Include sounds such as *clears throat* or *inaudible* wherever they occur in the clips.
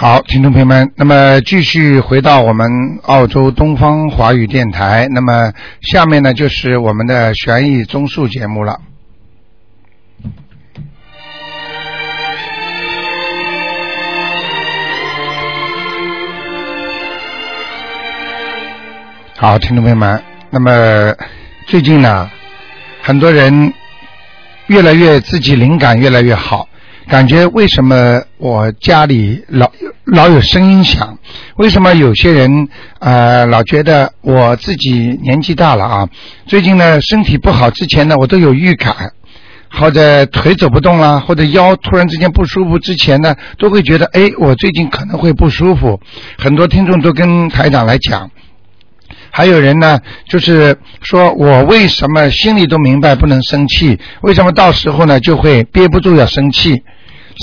好，听众朋友们，那么继续回到我们澳洲东方华语电台，那么下面呢就是我们的悬疑综述节目了。好，听众朋友们，那么最近呢，很多人越来越自己灵感越来越好，感觉为什么我家里老老有声音响？为什么有些人呃老觉得我自己年纪大了啊？最近呢身体不好之前呢我都有预感，或者腿走不动啦，或者腰突然之间不舒服之前呢，都会觉得哎我最近可能会不舒服。很多听众都跟台长来讲。还有人呢，就是说我为什么心里都明白不能生气，为什么到时候呢就会憋不住要生气？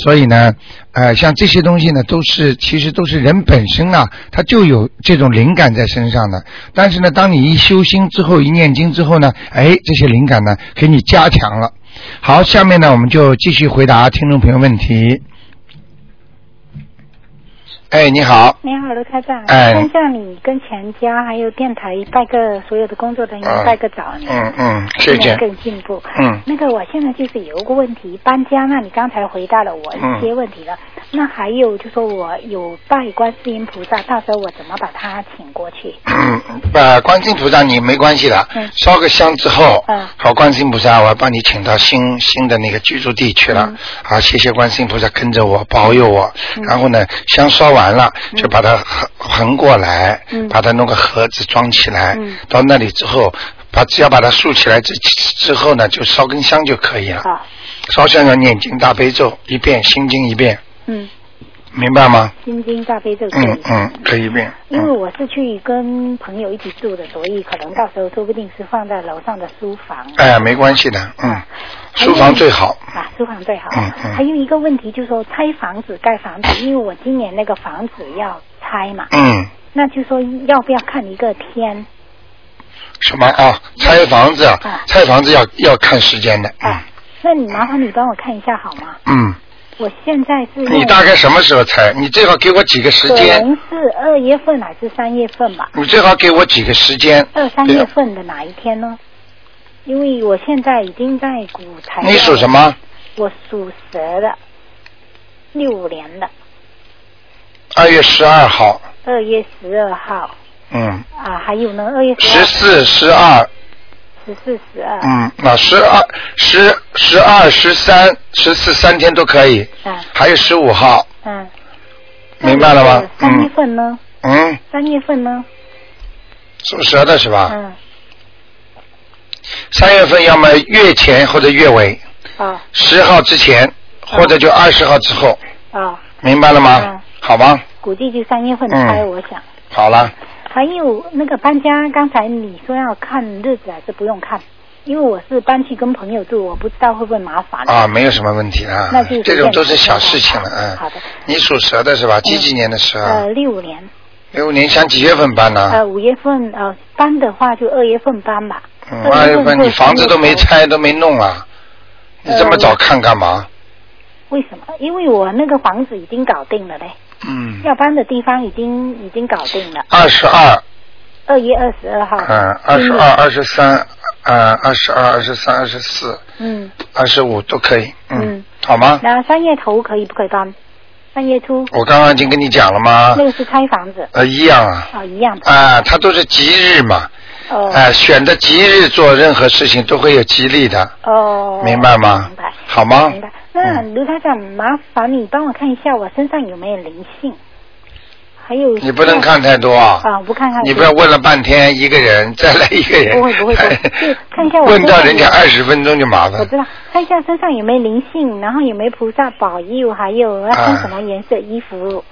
所以呢，呃，像这些东西呢，都是其实都是人本身啊，他就有这种灵感在身上的。但是呢，当你一修心之后，一念经之后呢，哎，这些灵感呢给你加强了。好，下面呢我们就继续回答听众朋友问题。哎，你好，你好，卢台长，哎。先向你跟全家还有电台拜个所有的工作人员嗯拜个早年，嗯嗯，谢谢。更进步。嗯。那个我现在就是有一个问题，搬家，那你刚才回答了我一些问题了。那还有就说我有拜观世音菩萨，到时候我怎么把他请过去？嗯，呃，观世音菩萨你没关系的，嗯。烧个香之后，嗯。好，观世音菩萨，我要帮你请到新新的那个居住地去了，嗯。好，谢谢观世音菩萨跟着我保佑我，嗯。然后呢，香烧完了嗯。就把它横横过来，嗯。把它弄个盒子装起来，嗯。到那里之后，把只要把它竖起来之之后呢，就烧根香就可以了，烧香要念经大悲咒一遍，心经一遍，嗯，明白吗？心经大悲咒。嗯嗯，可以一遍，因为嗯，我是去跟朋友一起住的，所以可能到时候说不定是放在楼上的书房。哎，没关系的，嗯，书房最好。啊，书房最好。嗯嗯还有一个问题就是说拆房子、盖房子，因为我今年那个房子要拆嘛，嗯，那就说要不要看一个天什么啊？拆房子啊啊，拆房子要要看时间的。嗯啊？那你麻烦你帮我看一下好吗？嗯，我现在是你大概什么时候拆？你最好给我几个时可间。能是二月份还是三月份吧？你最好给我几个时间。二三月份的哪一天呢？因为我现在已经在股台。你属什？么？我属蛇的，六五年的，二月十二号。二月十二号嗯，啊，还有呢，二月十、四、十二。十四、十二。嗯，那十二、十、十二、十三、十四三天都可以。啊还有十五号，嗯。明白了吗三月嗯份呢？嗯，三月份呢？属蛇的是吧？嗯。三月份要么月前或者月尾，啊十号之前或者就二十号之后，啊，明白了吗？嗯好吗？估计就三月份嗯开，我想。好了，还有那个搬家，刚才你说要看日子还是不用看？因为我是搬去跟朋友住，我不知道会不会麻烦。啊，没有什么问题啊那就，这种都是小事情了，嗯。好的。你属蛇的是吧？几几年的蛇啊？呃，六五年，六五年，想几月份搬呢？呃，五月份呃搬的话就二月份搬吧。嗯，二月份你房子都没拆，都没弄啊，你这么早看干嘛？为什么？因为我那个房子已经搞定了嘞，嗯，要搬的地方已经已经搞定了。二十二，二月二十二号。嗯，二十二、二十三，呃，二十二、二十三、二十四、嗯二十五都可以，嗯嗯，好吗？那三月头可以不可以搬？三月初我刚刚已经跟你讲了吗那？个是拆房子呃，一样啊，啊，一样的。啊，它都是吉日嘛，哦哎，选的吉日做任何事情都会有吉利的，哦，明白吗明白。好吗明白。那嗯卢台长，麻烦你帮我看一下我身上有没有灵性，还有你不能看太多啊。啊，不看看。你不要问了半天一个人，再来一个人。不会不会 *laughs* 看一下我问到人家二十分钟就麻烦。我知道，看一下身上有没有灵性，然后有没有菩萨保佑，还有要穿什么颜色衣服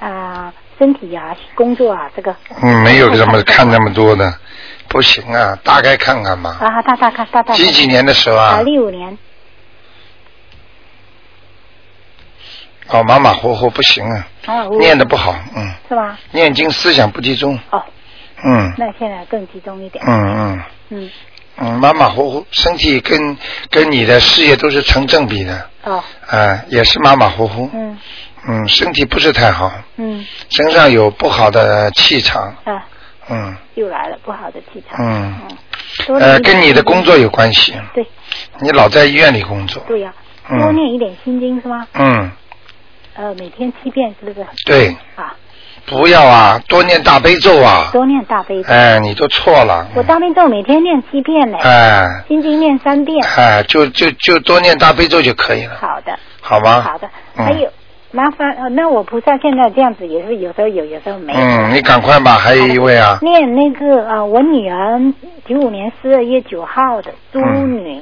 啊、身体啊、工作啊，这个。嗯，没有这么看那么多的，不行啊，大概看看吧。啊，大大看大大。几几年的时候啊，啊？六五年。哦，马马虎虎不行啊，啊，念的不好，嗯，是吧？念经思想不集中，哦，嗯。那现在更集中一点。嗯嗯。嗯，嗯，马马虎虎，身体跟跟你的事业都是成正比的，哦，啊，也是马马虎虎，嗯。嗯，身体不是太好，嗯。身上有不好的气场，啊，嗯。又来了不好的气场。嗯，嗯，呃，跟你的工作有关系，对。你老在医院里工作，对呀、嗯。多念一点心经是吗？嗯，呃，每天七遍是不是？对，啊，不要啊，多念大悲咒啊，多念大悲咒。哎，你都错了，我大悲咒每天念七遍呢，哎。心经念三遍。哎，就就就多念大悲咒就可以了，好的，好吗？好的。嗯。还有，麻烦呃，那我菩萨现在这样子也是有时候有，有时候没有。嗯，你赶快吧，还有一位啊，念那个啊、呃我女儿九五年十二月九号的猪嗯女，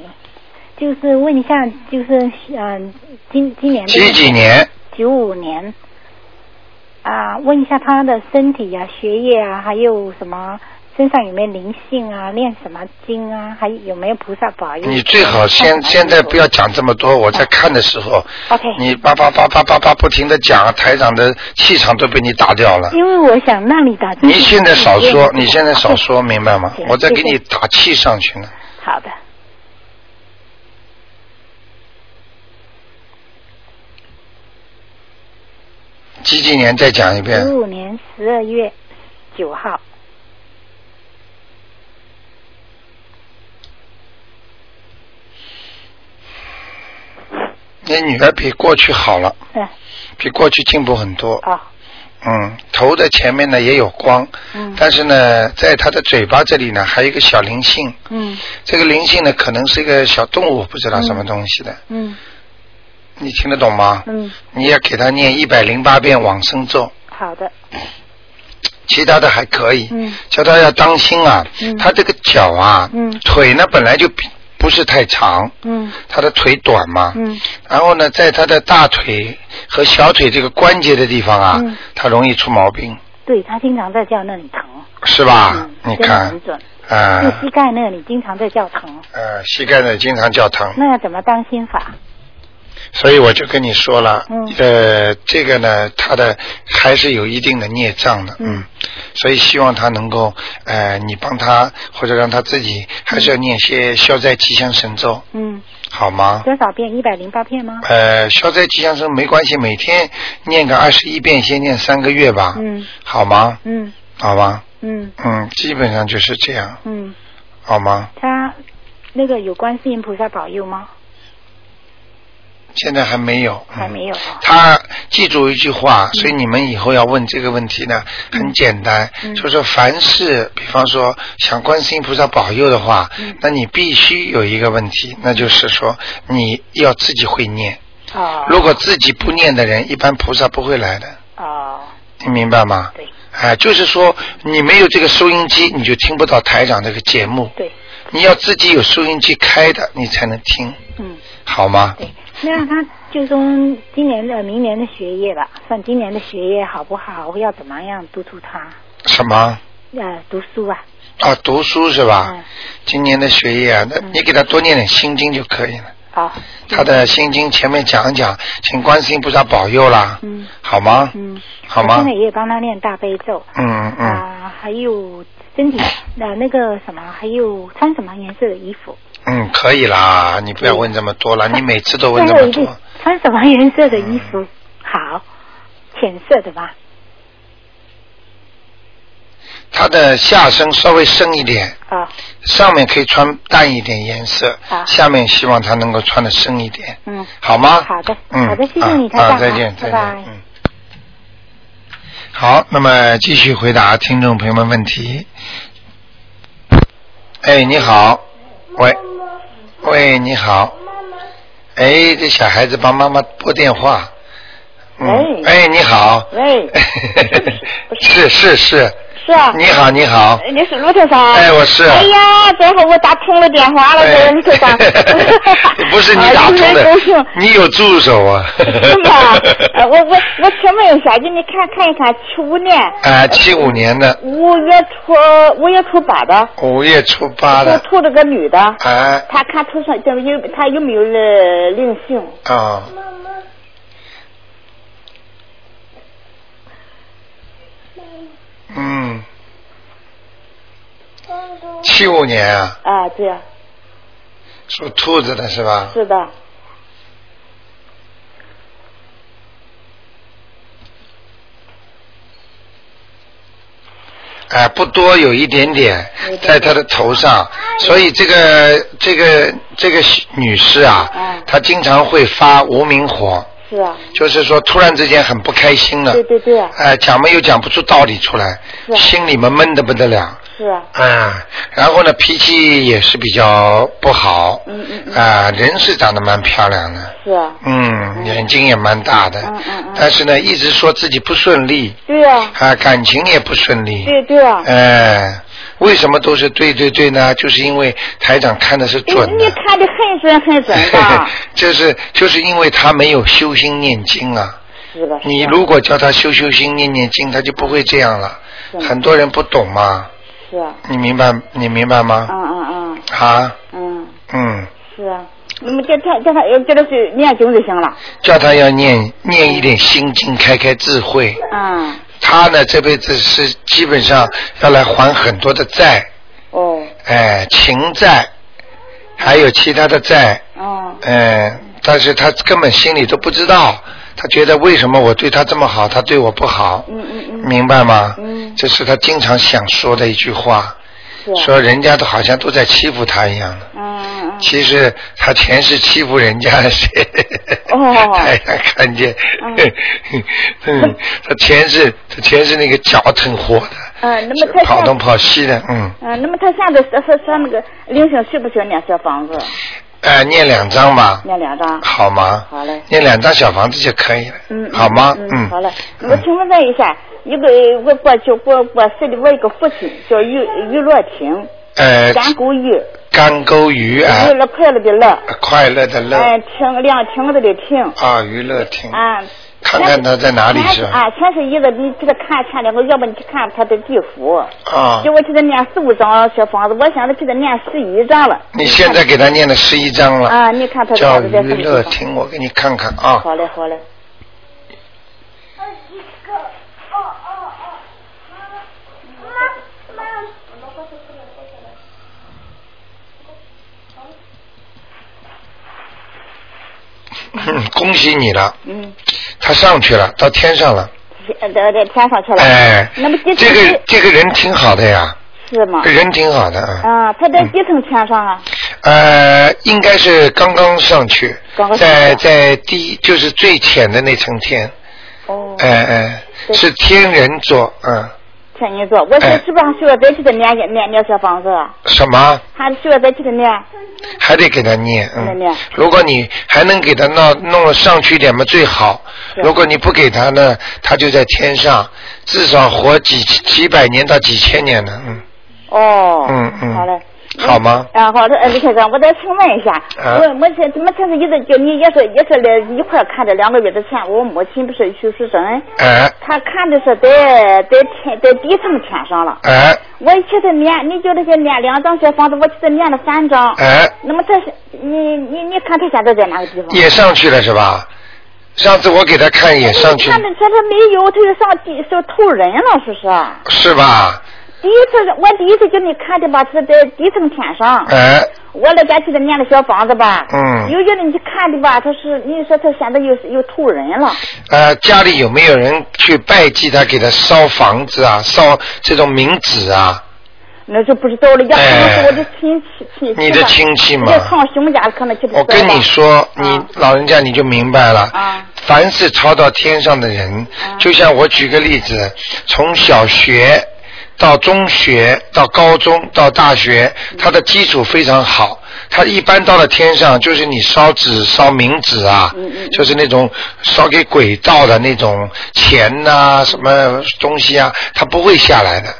就是问一下，就是嗯、今今年的几几年？九五年啊、问一下她的身体啊、学业啊，还有什么身上有没有灵性啊，念什么经啊，还有没有菩萨保佑？你最好先现在不要讲这么多，我在看的时候，OK。你叭叭叭叭叭叭不停的讲，台长的气场都被你打掉了。因为我想让你打。你现在少说，你现在少说，明白吗？我在给你打气上去呢。好的，几几年再讲一遍九。五年十二月九号，你女儿比过去好了，嗯，比过去进步很多。哦，嗯，头的前面呢也有光，嗯。但是呢，在她的嘴巴这里呢还有一个小灵性。嗯。这个灵性呢可能是一个小动物，不知道什么东西的。嗯。你听得懂吗？嗯，你要给她念一百零八遍往生咒，好的，其他的还可以。嗯。叫她要当心啊，嗯。她这个脚啊，嗯。腿呢本来就比不是太长，嗯。他的腿短嘛，嗯。然后呢，在他的大腿和小腿这个关节的地方啊，嗯。他容易出毛病，对他经常在叫那里疼，是吧？嗯，你看很，准，啊、就膝盖那里经常在叫疼，呃，膝盖呢经常叫疼，那要怎么当心法？所以我就跟你说了，嗯呃，这个呢，他的还是有一定的孽障的，嗯所以希望他能够，呃，你帮他或者让他自己还是要念些消灾吉祥神咒，嗯，好吗？多少遍？一百零八遍吗？呃，消灾吉祥神没关系，每天念个二十一遍，先念三个月吧，嗯好吗？嗯好吧？嗯嗯，基本上就是这样，嗯，好吗？他那个有观世音菩萨保佑吗？现在还没有，嗯还没有啊。他记住一句话，所以你们以后要问这个问题呢，很简单，嗯就是说凡是，比方说想观世音菩萨保佑的话，嗯那你必须有一个问题，那就是说你要自己会念。哦。如果自己不念的人，一般菩萨不会来的，哦，你明白吗？对哎，就是说你没有这个收音机，你就听不到台长这个节目。对，你要自己有收音机开的，你才能听，嗯好吗？对。那他就说今年的、明年的学业吧，算今年的学业好不好？要怎么样督促他？什么？呃，读书啊。啊，读书是吧？嗯。今年的学业啊，那嗯你给他多念点心经就可以了。好。他的心经前面讲一讲，请观世音菩萨保佑啦，嗯好吗？嗯。好吗我现在也帮他念大悲咒。嗯嗯，啊，还有身体呃那个什么，还有穿什么颜色的衣服？嗯，可以啦，你不要问这么多了，你每次都问这么多。穿什么颜色的衣服？好，浅色的吧？他的下身稍微深一点，啊，上面可以穿淡一点颜色，好下面希望他能够穿的深一点，嗯，好吗？好的嗯，好的谢谢你啊台长啊，再见，再见，拜拜嗯。好，那么继续回答听众朋友们问题。哎，你好，喂，喂，你好，哎，这小孩子帮妈妈拨电话。嗯。喂。哎，你好。喂，*laughs* 是是是，你好你好，你是卢台长？哎我是哎呀，正好我打通了电话了，卢台长。*laughs* 不是你打通的你有助手啊。是吗？呃我我我请问一下，给你看看一看，七五年啊，七五年的五月初五月初八的，五月初八我的，图了个女的，啊她看头上这有她有没有了灵性？啊。嗯。七五年啊。啊对属兔子的是吧？是的。啊不多有一点点在他的头上。所以这个这个这个女士啊她经常会发无名火。是啊，就是说突然之间很不开心了，对对对，哎、讲嘛又讲不出道理出来，心里面闷的不得了。是啊，嗯，然后呢，脾气也是比较不好。嗯嗯嗯。啊，人是长得蛮漂亮的，是啊，嗯，眼睛也蛮大的。嗯嗯嗯。但是呢，一直说自己不顺利，对啊，啊，感情也不顺利。对对啊，哎，为什么都是对对对呢？就是因为台长看的是准的。你看的很准很准的，*laughs* 就是就是因为他没有修心念经啊。是的，你如果叫他修修心念念经，他就不会这样了。是很多人不懂嘛，是啊，你明白你明白吗？嗯嗯嗯啊，嗯，嗯，是啊，那么叫他叫他要叫他去念经就行了，叫他要念念一点心经，开开智慧。嗯，他呢这辈子是基本上要来还很多的债，哦，哎，情债，还有其他的债，哦，嗯，但是他根本心里都不知道，他觉得为什么我对他这么好，他对我不好，嗯嗯嗯，明白吗？嗯。这是他经常想说的一句话，说人家都好像都在欺负他一样的。嗯其实他前世欺负人家的谁？哦 *laughs* 太阳看见，*laughs* 他前世他前世那个脚挺活的，嗯，那么他跑东跑西的，嗯，嗯，那么他现在是是是那个灵性需不需要念小房子？呃，念两张吧，念两张。好吗？好嘞念两张小房子就可以了，嗯，好吗？嗯，好嘞。我请问问一下，一个我过去过过世的我一个父亲叫于于乐庭，呃，干沟鱼，干沟鱼啊娱，乐快乐的乐，快乐的乐哎，亭亮亭子的亭，啊，娱乐亭，啊。看看他在哪里是吧？啊，全是一个，你给他看前两个，要不你去看他的地府。啊叫，我给他念四五张小房子，我现在给他念十一张了。你现在给他念了十一章了，啊，你看他叫娱么地方？乐厅，我给你看看啊。好嘞，好嘞。嗯，*laughs* 恭喜你了，嗯，他上去了，到天上了。呃，在在天上去了。哎，那么这个这个人挺好的呀，是吗？人挺好的啊。啊，他在几层天上啊？呃，应该是刚刚上去刚刚，上在在第就是最浅的那层天，哦。哎哎，对是天人座，嗯，天女座，我哎是是不是还需要再去他念念念小房子？什么还需要再去他念？还得给他念，嗯念，如果你还能给他弄弄了上去一点嘛最好，如果你不给他呢，他就在天上，至少活几几百年到几千年呢，嗯，哦。嗯嗯好嘞。好吗？啊，好的，呃，李先生，我再请问一下，啊我母亲怎么这是一直就你也是也是来一块看的，两个月之前，我母亲不是去世生，哎她看的是在在天在地层天上了，哎我去他念，你叫他去念两张小房子，我去他念了三张，哎，那么他是你你你看他现在在哪个地方？也上去了是吧？上次我给他看也上去了看，的说他没有，他就上地就投人了，是不是？是吧？第一次我第一次给你看的吧，是在底层天上。哎，我老家去的念的小房子吧，嗯。有有的你看的吧，他是你说他现在又又吐人了，呃，家里有没有人去拜祭他，给他烧房子啊，烧这种冥纸啊？那就不知道了，也可能是我的亲戚亲戚你的亲戚嘛。在堂兄家可能就不知道我跟你说，你啊老人家你就明白了。啊。凡是超到天上的人，啊。就像我举个例子，从小学到中学到高中到大学，嗯他的基础非常好。他一般到了天上，就是你烧纸烧冥纸啊，就是那种烧给鬼道的那种钱呐、什么东西啊，他不会下来的。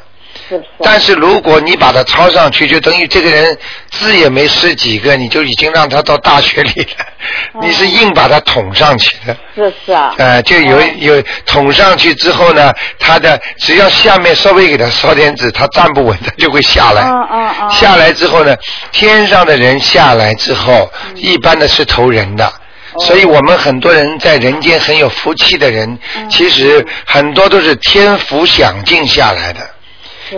但是如果你把它抄上去，就等于这个人字也没识几个，你就已经让他到大学里了。*laughs* 哦。你是硬把他捅上去的，是是啊，呃，就有哦。有捅上去之后呢，他的只要下面稍微给他烧点纸，他站不稳，他就会下来。下来之后呢，天上的人下来之后，嗯。一般的是投人的。哦。所以我们很多人在人间很有福气的人，嗯。其实很多都是天福享尽下来的。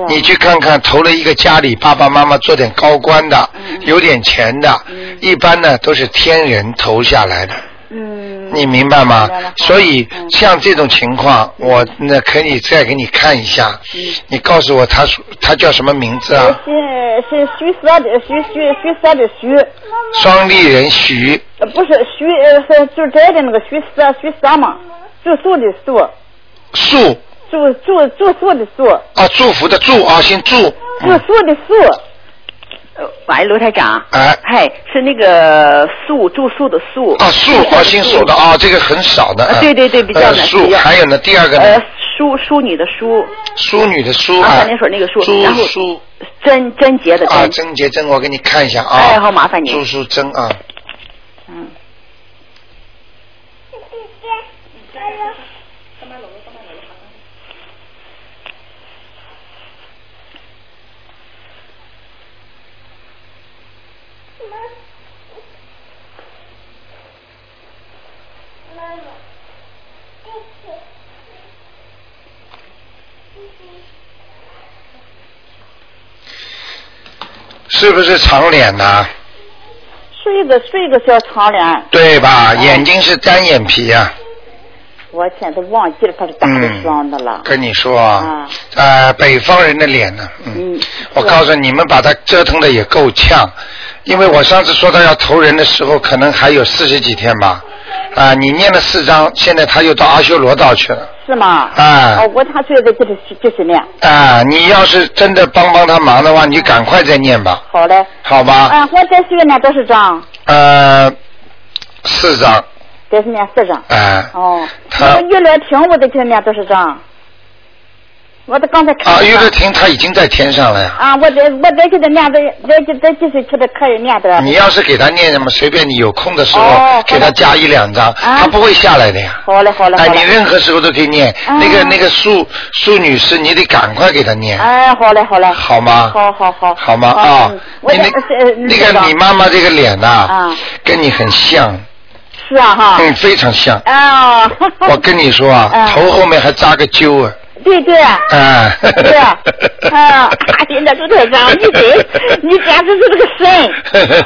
你去看看，投了一个家里爸爸妈妈做点高官的，嗯。有点钱的，嗯。一般呢都是天人投下来的，嗯。你明白吗？所以嗯。像这种情况，我那可以再给你看一下。嗯。你告诉我他属他叫什么名字啊？是是徐色的徐徐徐色的徐，双立人徐，呃不是徐呃是就摘的那个徐色徐色嘛，住宿的宿，树住住住宿的祝，啊，祝福的祝啊，姓祝。住嗯宿的宿。呃，喂，卢台长。哎嗨，是那个宿住宿的宿。啊，树啊，姓属的啊，这个很少的。对对对比较呃难还有呢，第二个呃，，淑淑女的淑，淑女的淑啊，啊三点水那个淑，朱然后淑贞贞洁的啊，贞。贞洁贞，我给你看一下啊。哎好麻烦你朱淑贞啊，嗯。是不是长脸呐？是一个是一个小长脸，对吧？哦眼睛是单眼皮啊。我现在忘记了他是咋的装的了。跟你说啊啊，呃，北方人的脸呢，嗯，嗯我告诉你们，把他折腾的也够呛，因为我上次说他要投人的时候，可能还有四十几天吧，啊，你念了四张，现在他又到阿修罗道去了，是吗？啊哦，我他说的就是就是那样。啊，你要是真的帮帮他忙的话，你赶快再念吧，好嘞。好吧？啊，我再需要念多少张？呃，四章，再是念四张。啊，哦。他那么娱乐厅我得给他念多少张？我得刚才看啊，了于乐婷他已经在天上了呀。啊，我再我再给他念的，再再继续去的可以念的。你要是给他念什么，随便你有空的时候、哦给他加一两张，啊他不会下来的呀。好嘞，好嘞，哎，你任何时候都可以念。啊那个那个苏苏女士，你得赶快给他念，哎，好嘞，好嘞。好吗？好好好。好吗？好啊你那这是那个你妈妈这个脸呐、啊跟你很像，是啊哈。嗯，非常像。啊。我跟你说啊，*laughs* 嗯头后面还扎个揪啊，对对。啊。对，啊，现在都在讲，你这，*laughs* 你简直是这个神。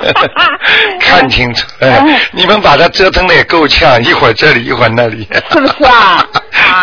*laughs* 看清楚，哎嗯你们把它折腾的也够呛，一会儿这里，一会儿那里。是不是啊？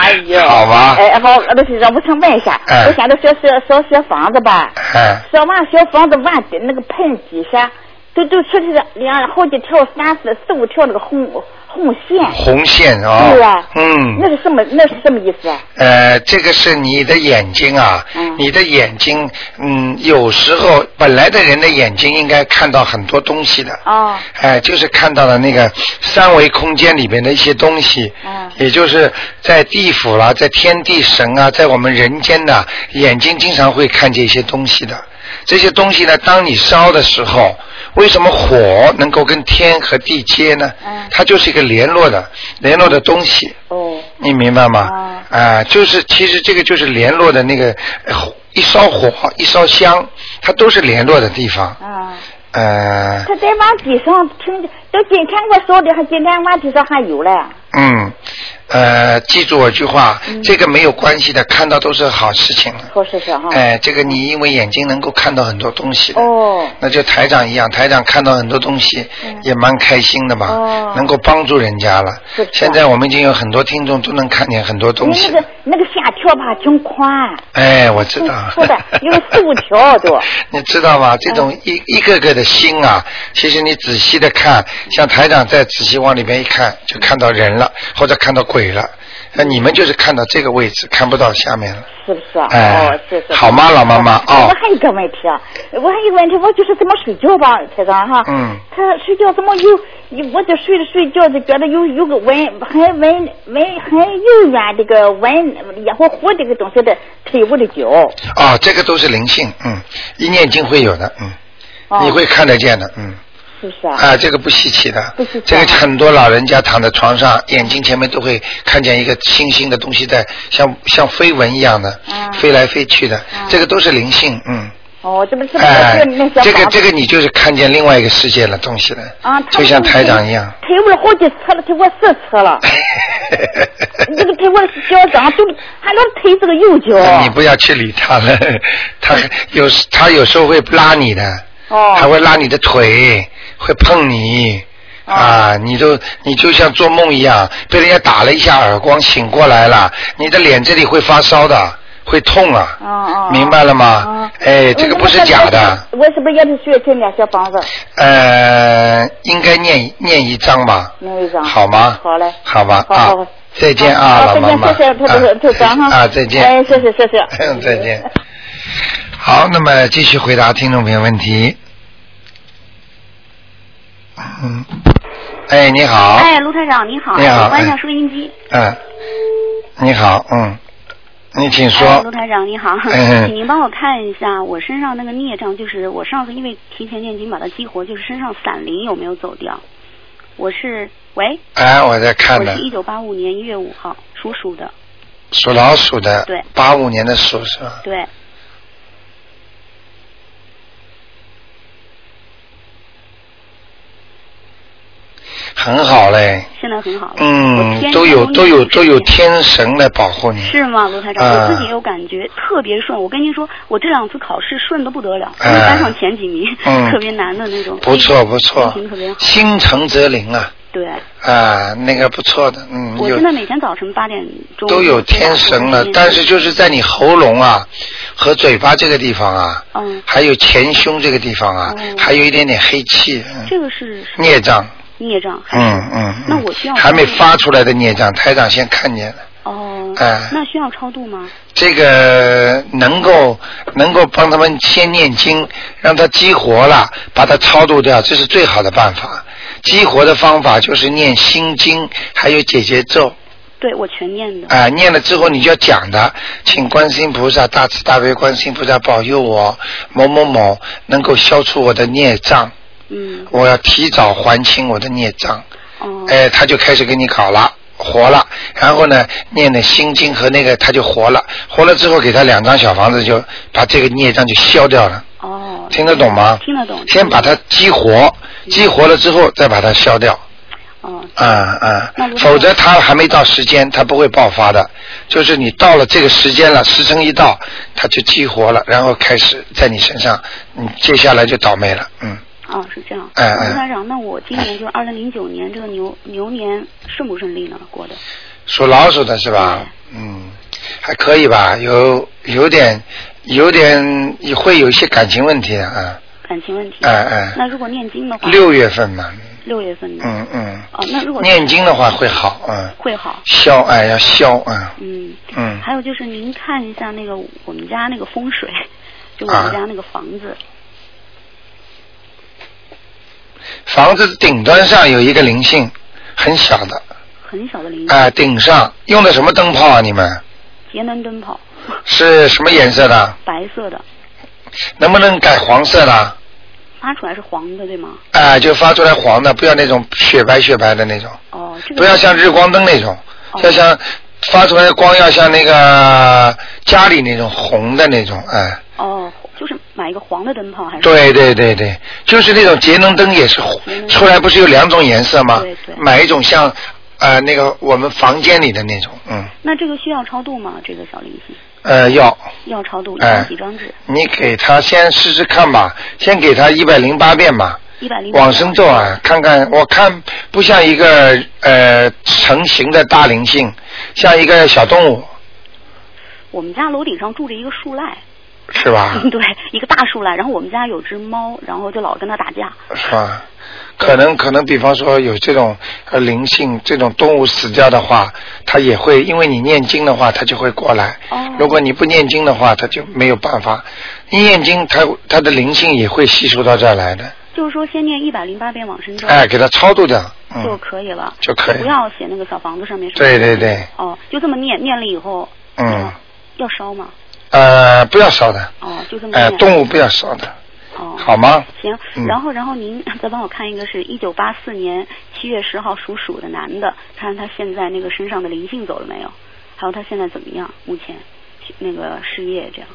哎呦，好吧。哎，好，那是，让，我想问一下，哎我现在说说说小房子吧，哎，说完小房子完的那个盆底下，都都出去了两好几条、三四四五条那个红红线，红线啊、对啊嗯，那是什么？那是什么意思啊？呃，这个是你的眼睛啊，嗯你的眼睛，嗯，有时候本来的人的眼睛应该看到很多东西的，哦，哎、就是看到了那个三维空间里面的一些东西，嗯也就是在地府啦，在天地神啊，在我们人间呐，眼睛经常会看见一些东西的。这些东西呢，当你烧的时候，为什么火能够跟天和地接呢？嗯它就是一个联络的联络的东西。哦，你明白吗？哦啊、就是其实这个就是联络的那个呃一烧火一烧香，它都是联络的地方。啊，呃，他在往地上听见，到今天我说的，还今天往地上还有嘞。嗯，呃，记住我句话，嗯这个没有关系的，看到都是好事情了。好是是哈。哎，这个你因为眼睛能够看到很多东西的。哦，那就台长一样，台长看到很多东西，嗯也蛮开心的嘛，哦能够帮助人家了是。是现在我们已经有很多听众都能看见很多东西那。个那个线条吧，挺宽，哎，我知道。是的，有四五条都。*laughs* 你知道吗？这种一一个个的心啊，其实你仔细的看，像台长再仔细往里面一看，就看到人了，或者看到鬼了。那你们就是看到这个位置，看不到下面了。是不是啊？哎哦，是是。好吗老妈妈哦我还有一个问题啊，我还有一个问题，我就是怎么睡觉吧，台长哈。嗯他睡觉怎么有？我就睡着睡觉就觉得有有个温很温温很柔软这个温热乎乎这个东西的推我的脚。啊，这个都是灵性，嗯，一念经会有的，嗯，哦你会看得见的，嗯。是不是啊？啊，这个不稀奇的不稀奇，这个啊很多老人家躺在床上，眼睛前面都会看见一个星星的东西在，像像飞蚊一样的、嗯飞来飞去的，嗯这个都是灵性，嗯。哦，这不是不是哎是那，小这个这个你就是看见另外一个世界了东西了，啊，就像台长一样。推我了好几次了，推我四次了。这个推我的脚掌都还能推这个右脚。你不要去理他了，他有时他有时候会拉你的，哦还会拉你的腿，会碰你，啊，你都你就像做梦一样，被人家打了一下耳光，醒过来了，你的脸这里会发烧的，会痛啊。明白了吗哦？哎，这个不是假的，。我是不是也得需要建点小房子？呃，应该念念一张吧，念一张。好吗？好嘞。好吧啊再见啊，老妈妈。啊，再见。哎，谢谢谢谢。*laughs* 再见。好，那么继续回答听众朋友问题。嗯，哎，你好。哎，卢台长你好，你好关一下哎收音机。嗯，你好，嗯，你请哎，说卢。台长你好，嗯请您帮我看一下我身上那个孽障，就是我上次因为提前念经把它激活，就是身上散灵有没有走掉？我是喂，哎，我在看呢我是，一九八五年一月五号属鼠的，属老鼠的。对八五年的鼠是吧？对，很好嘞。现在很好了。嗯，都有都有都有天神来保护你。是吗，罗台长？啊我自己有感觉，特别顺。我跟您说，我这两次考试顺的不得了，班上前几名，嗯 *laughs* 特别难的那种。不错不错心情特别好，。心诚则灵啊对，啊，那个不错的，嗯，我现在每天早晨八点钟都有天神了，但是就是在你喉咙啊和嘴巴这个地方啊，嗯，还有前胸这个地方啊，哦还有一点点黑气，嗯这个是是孽障，孽障？嗯嗯，嗯那我需要还没发出来的孽障，台长先看见了。哦，哎那需要超度吗？这个能够能够帮他们先念经，让他激活了，把它超度掉，这是最好的办法。激活的方法就是念心经，还有解结咒。对，我全念的。啊、念了之后你就要讲的，请观世音菩萨大慈大悲观世音菩萨保佑我某某某能够消除我的孽障，嗯，我要提早还清我的孽障。哦，哎，他就开始给你搞了。活了，然后呢，念的心经和那个他就活了，活了之后给他两张小房子，就把这个孽障就消掉了，哦，听得懂吗？听得懂。先把它激活，激活了之后再把它消掉，哦，啊啊否则他还没到时间，他不会爆发的。就是你到了这个时间了，时辰一到，他就激活了，然后开始在你身上，你接下来就倒霉了，嗯。哦，是这样。哎哎卢台长，那我今年就是二零零九年这个牛牛年顺不顺利呢？过的？属老鼠的是吧？嗯，还可以吧，有有点有点会有一些感情问题的啊。感情问题。哎哎那如果念经的话，六月份嘛，六月份的。嗯嗯，哦，那如果念经的话会好，嗯，会好。消哎要消，啊嗯。嗯，还有就是您看一下那个我们家那个风水，就我啊们家那个房子，房子顶端上有一个灵性，很小的，很小的灵哎、顶上用的什么灯泡啊？你们节能灯泡，是什么颜色的？白色的，能不能改黄色的？发出来是黄的，对吗？哎、就发出来黄的，不要那种雪白雪白的那种。哦，这个不要像日光灯那种，哦要像发出来的光要像那个家里那种红的那种，哎，哦，就是买一个黄的灯泡还是？对对对对，就是那种节能灯也是出来不是有两种颜色吗？对对买一种像呃那个我们房间里的那种，嗯，那这个需要超度吗？这个小灵性呃要要超度，一哎张几张纸？你给他先试试看吧，先给他一百零八遍吧。一百零往生咒啊，看看我看不像一个呃成型的大灵性，像一个小动物，我们家楼顶上住着一个树赖，是吧？*laughs* 对，一个大树来。然后我们家有只猫，然后就老跟它打架。是吧？可能可能，比方说有这种呃灵性，这种动物死掉的话，它也会因为你念经的话，它就会过来。哦如果你不念经的话，它就没有办法。你念经，它它的灵性也会吸收到这儿来的。就是说，先念一百零八遍往生咒，哎，给它超度掉，就嗯，可以了，就可以不要写那个小房子上面。对对对。哦，就这么念，念了以后，嗯，要烧吗？呃，不要烧的，哦，就这么。动物不要烧的，哦，好吗？行，嗯然后然后您 *laughs* 再帮我看一个是一九八四年七月十号属鼠的男的，看看他现在那个身上的灵性走了没有，还有他现在怎么样？目前那个事业这样。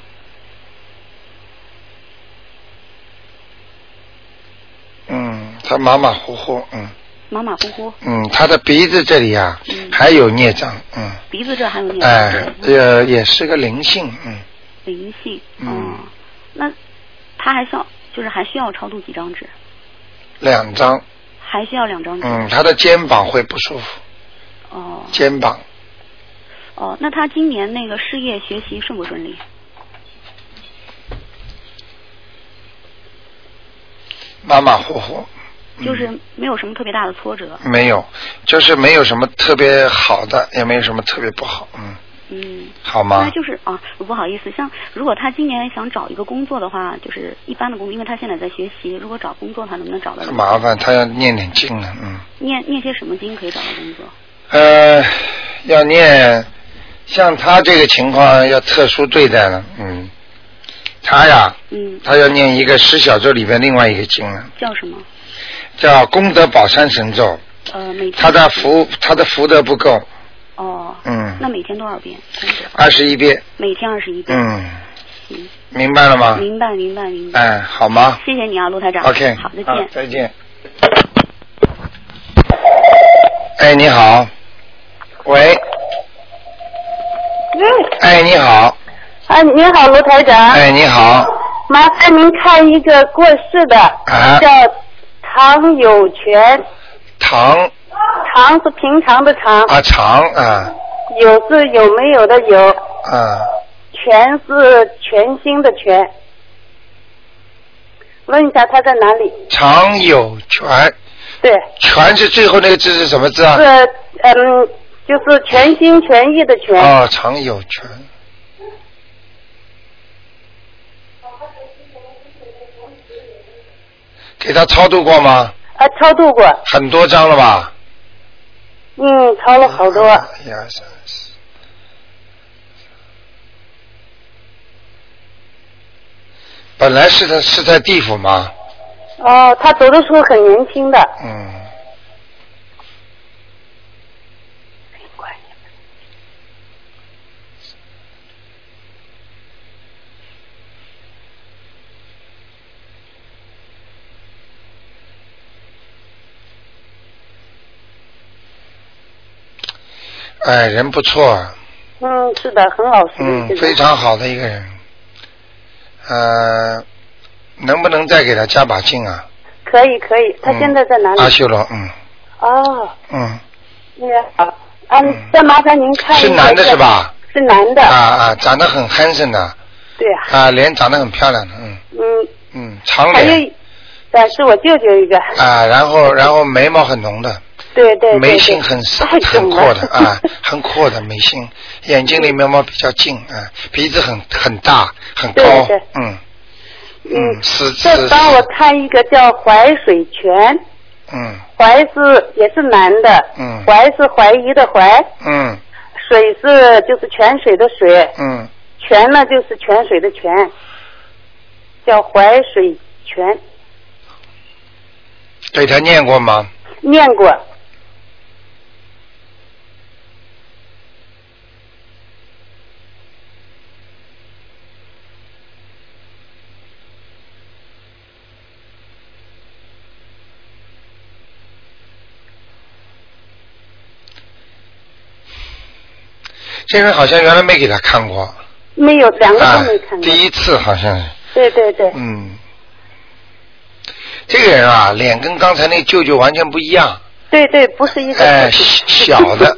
嗯，他马马虎虎，嗯马马虎虎，嗯，他的鼻子这里啊、嗯还有孽障，嗯，鼻子这还有孽哎障，，这个也是个灵性，嗯。灵性。嗯哦，那他还需要就是还需要超度几张纸？两张，还需要两张纸。嗯，他的肩膀会不舒服，哦肩膀哦，那他今年那个事业学习顺不顺利？马马虎虎，就是没有什么特别大的挫折。没有，就是没有什么特别好的，也没有什么特别不好，嗯，嗯。好吗那？就是啊，不好意思，像如果他今年想找一个工作的话，就是一般的工作，因为他现在在学习，如果找工作，他能不能找到？很麻烦，他要念点经呢，嗯，念念些什么经可以找到工作？呃，要念，像他这个情况要特殊对待了，嗯，他呀，嗯，他要念一个十小咒里边另外一个经了，叫什么？叫功德宝山神咒，呃，每天他的福他的福德不够，哦，嗯，那每天多少遍？二十一遍，每天二十一遍。嗯，行，明白了吗？明白明白明白。哎，好吗谢谢你啊，陆台长。？OK，好，再好见。再见。哎，你好，喂，嗯，哎，你好，哎，你好，卢台长。哎，你好，麻烦您看一个过世的，啊叫唐有权，唐唐是平常的常，啊长啊有是有没有的有，啊，全是全新的全。问一下他在哪里？常有全，对，全是最后那个字是什么字啊是？嗯，就是全心全意的全。啊，常有全。给他超度过吗？啊，超度过，很多张了吧？嗯，超了好多。一二三四。本来是他是在地府吗？哦，他走的时候很年轻的。嗯。哎，人不错，嗯，是的，很老实。嗯这，个非常好的一个人。呃，能不能再给他加把劲啊？可以可以，他现在在哪里？阿修罗，嗯哦，嗯，那个好，嗯，再麻烦您看一下。是男的是？吧？是男的。啊啊，长得很 handsome 的，对啊。啊，脸长得很漂亮的，嗯嗯，嗯，长还脸有，呃，是我舅舅一个。啊，然后然后眉毛很浓的，对对对。眉心很很阔的 *laughs* 啊，很阔的眉心，眼睛里面嘛比较近啊，鼻子很很大很高对对，嗯嗯，是再是帮我看一个叫淮水泉，嗯。淮是也是男的，嗯。淮是怀疑的怀，嗯。水是就是泉水的水，嗯，泉呢就是泉水的泉，叫淮水泉，给他念过吗？念过。这个好像原来没给他看过，没有，两个啊都没看，过。第一次好像。是，对对对，嗯，这个人啊，脸跟刚才那舅舅完全不一样，对对，不是一个哎，小的，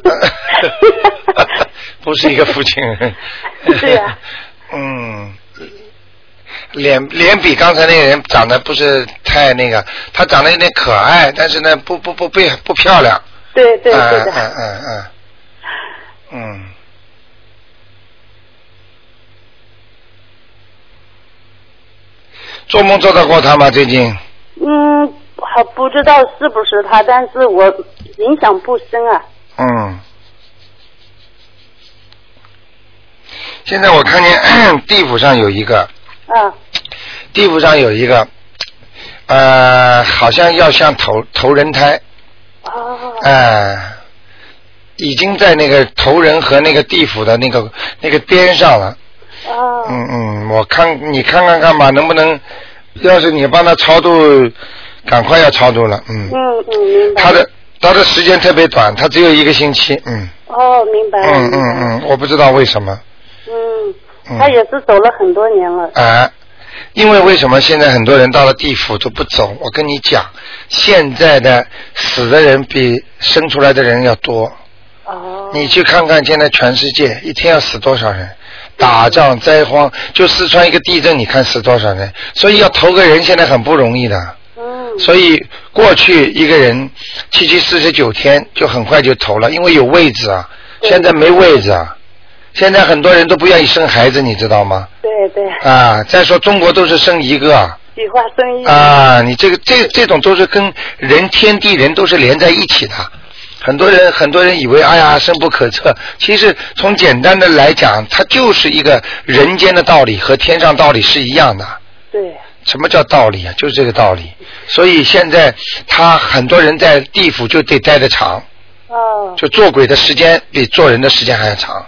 不是一个父亲。对呀 *laughs* *laughs* 嗯，脸脸比刚才那个人长得不是太那个，他长得有点可爱，但是呢，不不不不不漂亮。对对对嗯，嗯嗯嗯，嗯。做梦做到过他吗？最近？嗯，还不知道是不是他，但是我影响不深啊。嗯。现在我看见 *clears throat* 地府上有一个，啊，地府上有一个，呃，好像要像投投人胎，哦，哎、已经在那个投人和那个地府的那个那个边上了。哦，嗯嗯，我看你看看看吧，能不能，要是你帮他超度，赶快要超度了，嗯。嗯嗯，明白。他的他的时间特别短，他只有一个星期，嗯哦，明白。嗯嗯嗯，我不知道为什么，嗯，嗯他也是走了很多年了。哎、因为为什么现在很多人到了地府都不走？我跟你讲，现在的死的人比生出来的人要多。哦。你去看看现在全世界一天要死多少人？打仗灾荒，就四川一个地震，你看死多少人？所以要投个人现在很不容易的。嗯。所以过去一个人七七四十九天就很快就投了，因为有位置啊。现在没位置啊。现在很多人都不愿意生孩子，你知道吗？对对。啊，再说中国都是生一个。计划生育。啊，你这个这这种都是跟人天地人都是连在一起的。很多人很多人以为哎呀深不可测，其实从简单的来讲，它就是一个人间的道理和天上道理是一样的。对。什么叫道理啊？就是这个道理。所以现在他很多人在地府就得待得长。哦。就做鬼的时间比做人的时间还要长。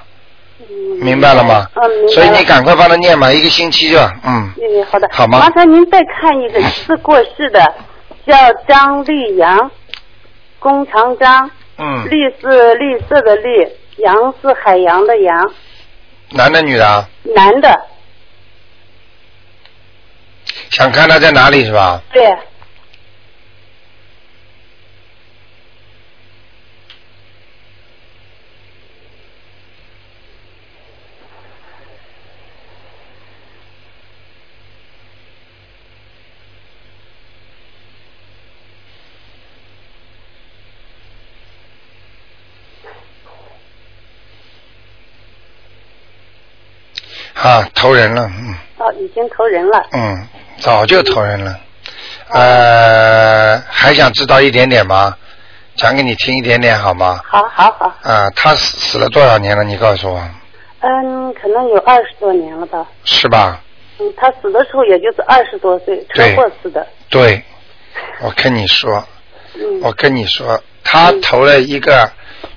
明白了吗？嗯，明白。所以你赶快帮他念嘛，一个星期就嗯。嗯，好的。好吗？麻烦您再看一个是过世的，叫张立阳，弓长张。嗯。绿是绿色的绿，洋是海洋的洋。男的女的啊？男的。想看他在哪里是吧？对。啊，投人了，嗯。哦，已经投人了。嗯，早就投人了。呃，还想知道一点点吗？讲给你听一点点好吗？好，好，好。啊，他死死了多少年了？你告诉我。嗯，可能有二十多年了吧。是吧？嗯，他死的时候也就是二十多岁，车祸死的。对，我跟你说，嗯、我跟你说，他投了一个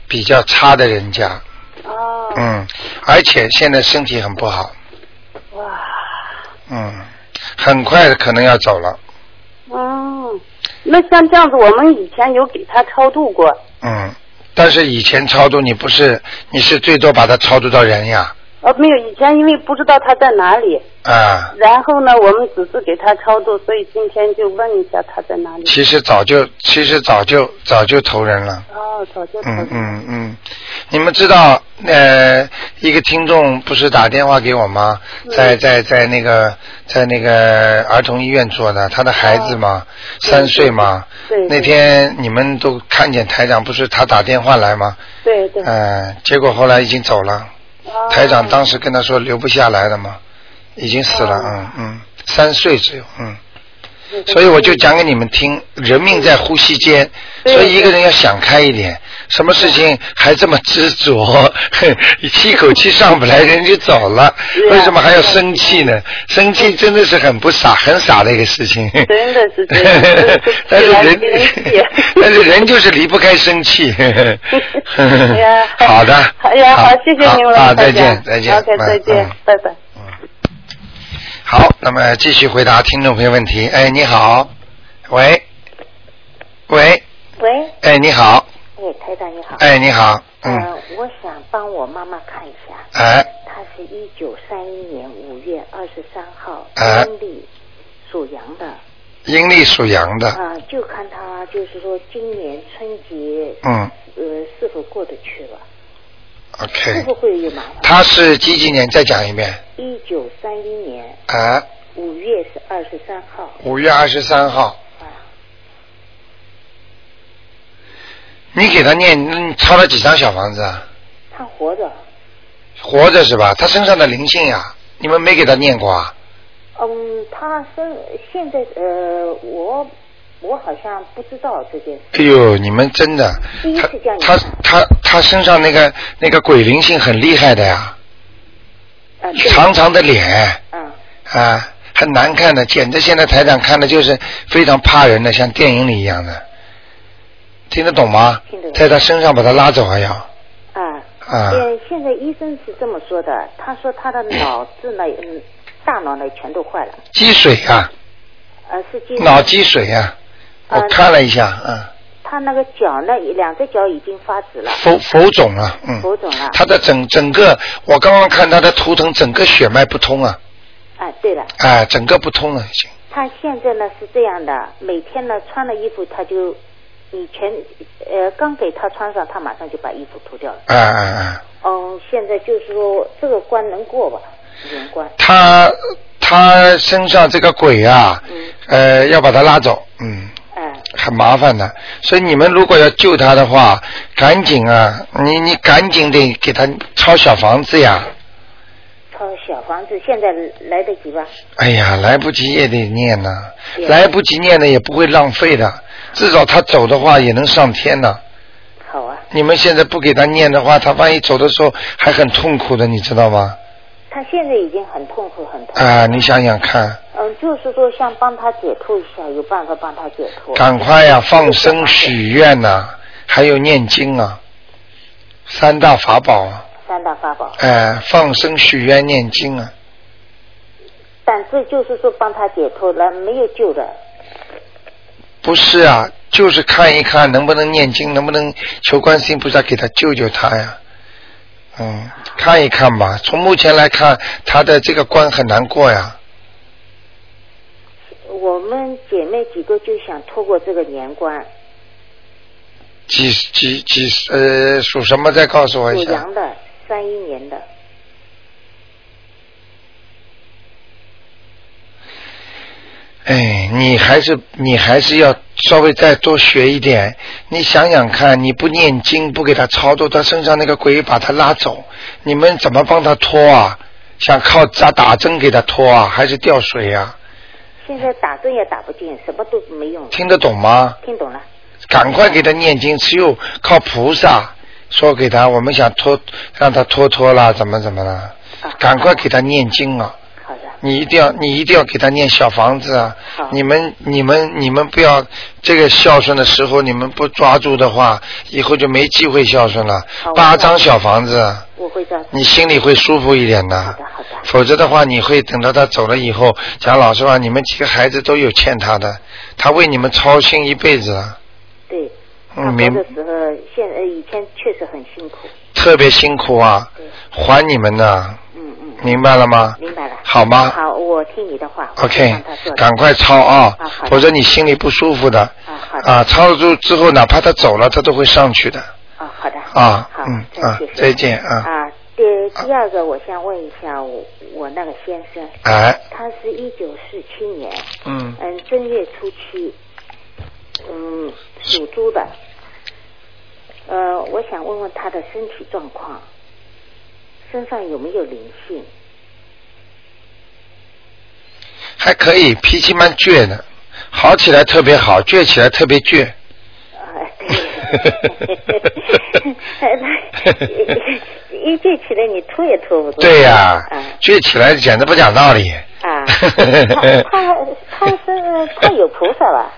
比较差的人家。哦。嗯，而且现在身体很不好。哇。嗯，很快可能要走了。嗯，那像这样子，我们以前有给他超度过。嗯，但是以前超度你不是，你是最多把他超度到人呀。哦，没有，以前因为不知道他在哪里。啊。然后呢，我们只是给他超度，所以今天就问一下他在哪里。其实早就，其实早就早就投人了。哦，早就投人。嗯嗯嗯，你们知道呃，一个听众不是打电话给我吗？在在在那个在那个儿童医院做的，他的孩子嘛，三岁嘛。对。那天你们都看见台长不是他打电话来吗？对对。嗯，结果后来已经走了。台长当时跟他说留不下来了嘛，已经死了，嗯嗯，三岁只有，嗯，所以我就讲给你们听，人命在呼吸间，所以一个人要想开一点，什么事情还这么执着，*laughs* 一口气上不来 *laughs* 人就走了，为什么还要生气呢？生气真的是很不傻，很傻的一个事情。真的是。*laughs* 但是人，但是人就是离不开生气。好的。哎呀，好，谢谢您了，啊，再见，再见。OK，再见，拜拜。嗯。好，那么继续回答听众朋友问题。哎，你好，喂，喂，喂，哎，你好，哎，台长你好，哎，你好，嗯，呃，我想帮我妈妈看一下，哎，她是一九三一年五月二十三号，哎阴历属羊的，阴历属羊的，啊，就看她就是说今年春节，嗯呃，是否过得去了，，OK，会不会有麻烦？他是几几年？再讲一遍。一九三一年啊，五月是二十三号，五月二十三号。啊，你给他念，你抄了几张小房子啊？他活着，活着是吧？他身上的灵性呀，你们没给他念过啊？嗯，他身现在呃，我我好像不知道这件事，哎呦，你们真的，第一他次叫你。他他他身上那个那个鬼灵性很厉害的呀，啊，长长的脸。嗯，啊，很难看的，简直现在台长看的就是非常怕人的，像电影里一样的，听得懂吗？听得懂。在他身上把他拉走还要。啊。啊，嗯，现在医生是这么说的，他说他的脑子呢，嗯，大脑呢全都坏了，积水啊，呃，是积脑积水啊，我呃看了一下，嗯，他那个脚呢，两只脚已经发紫了，浮浮肿了，嗯，浮肿了，他的整整个，我刚刚看他的图腾，整个血脉不通啊，啊，对了，哎，整个不通了已经。他现在呢是这样的，每天呢穿了衣服他就，以前呃刚给他穿上，他马上就把衣服脱掉了。哎哎哎，嗯，现在就是说这个关能过吧？年关。他他身上这个鬼啊，嗯呃，要把他拉走，嗯。哎很麻烦的，所以你们如果要救他的话，赶紧啊，你你赶紧得给他抄小房子呀！抄小房子现在来得及吧？哎呀，来不及也得念呐、对来不及念的也不会浪费的，至少他走的话也能上天呐。好啊，你们现在不给他念的话，他万一走的时候还很痛苦的，你知道吗？他现在已经很痛苦，很痛苦。啊，你想想看，嗯，就是说想帮他解脱一下，有办法帮他解脱。赶快呀、放生许愿呐、还有念经啊，三大法宝啊，三大法宝，哎、放生许愿念经啊。但这就是说帮他解脱了，没有救的。不是啊，就是看一看能不能念经，能不能求观世音菩萨给他救救他呀。嗯，看一看吧。从目前来看，他的这个关很难过呀。我们姐妹几个就想拖过这个年关，几几几呃属什么？再告诉我一下。属羊的，三一年的。哎，你还是你还是要稍微再多学一点。你想想看，你不念经，不给他超度，他身上那个鬼把他拉走，你们怎么帮他拖啊？想靠扎打针给他拖啊，还是吊水啊？现在打针也打不进，什么都没用。听得懂吗？听懂了？赶快给他念经，只有靠菩萨说给他，我们想拖让他拖拖啦，怎么怎么了？赶快给他念经啊！你一定要，你一定要给他念小房子啊！你们、你们、你们不要这个孝顺的时候，你们不抓住的话，以后就没机会孝顺了。八张小房子，我会照。你心里会舒服一点的。好的，好的。否则的话，你会等到他走了以后，讲老实话，你们几个孩子都有欠他的，他为你们操心一辈子了。对。嗯，明活的时候，现呃以前确实很辛苦。特别辛苦啊，还你们呢。明白了吗？明白了。好吗好，我听你的话。？OK，赶快抄啊否则你心里不舒服的。啊，好的。啊，抄了之后，哪怕他走了，他都会上去的。啊，好的。啊好，嗯再啊再见啊啊，第第二个，我想问一下我我那个先生，哎，他是一九四七年，嗯，嗯，正月初七，嗯，属猪的。呃，我想问问他的身体状况，身上有没有灵性？还可以，脾气蛮倔的，好起来特别好，倔起来特别倔。啊，对，一倔起来你拖也拖不住。对呀、啊倔起来简直不讲道理。啊，他他他是他有菩萨了，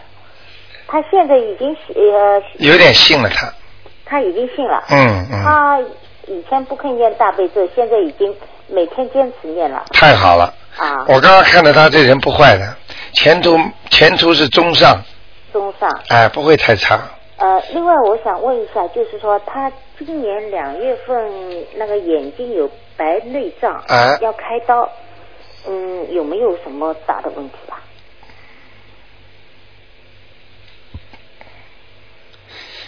他现在已经呃有点信了他，他已经信了。嗯嗯，他以前不肯念大悲咒，现在已经每天坚持念了太好了。啊。我刚刚看到他这人不坏的，前途前途是中上，中上。哎，不会太差。呃，另外我想问一下，就是说他今年两月份那个眼睛有白内障，啊要开刀，嗯，有没有什么大的问题啊？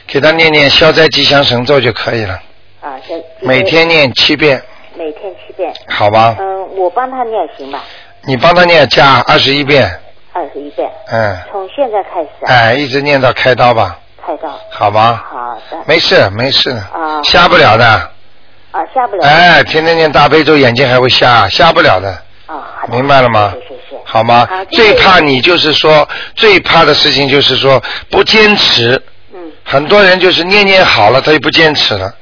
给他念念消灾吉祥神咒就可以了，啊，现每天念七遍，每天七遍。好吧？嗯，我帮他念行吧？你帮他念加二十一遍，二十一遍，嗯，从现在开始啊，哎，一直念到开刀吧，开刀。好吧？好的。没事没事啊，瞎不了的。啊，下不了。哎，天天念大悲咒，眼睛还会瞎，瞎不了的，啊，好。明白了吗。好吗最怕你就是说，最怕的事情就是说不坚持。嗯。很多人就是念念好了，他就不坚持了。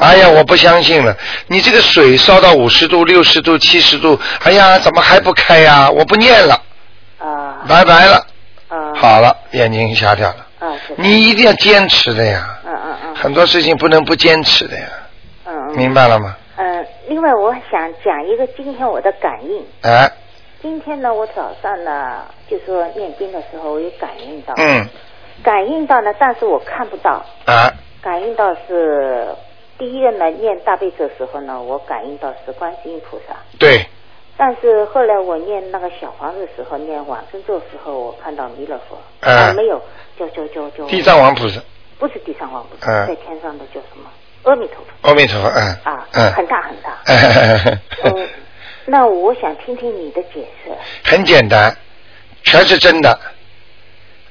哎呀，我不相信了！你这个水烧到五十度、六十度、七十度，哎呀，怎么还不开呀？我不念了，啊拜拜了。啊。好了，眼睛瞎掉了。啊，你一定要坚持的呀，嗯嗯嗯很多事情不能不坚持的呀，嗯嗯。明白了吗？嗯，另外我想讲一个今天我的感应。哎，今天呢，我早上呢，就说念经的时候，我有感应到。嗯，感应到呢，但是我看不到。啊，感应到是第一个呢，念大悲咒的时候呢，我感应到是观世音菩萨。对，但是后来我念那个小房子的时候，念往生咒的时候，我看到弥勒佛，嗯啊，没有，叫叫叫叫地藏王菩萨，不是地藏王菩萨，嗯在天上的叫什么？阿弥陀佛阿弥陀佛，嗯啊，嗯，很大很大。嗯，*laughs* 嗯，那我想听听你的解释。很简单，全是真的。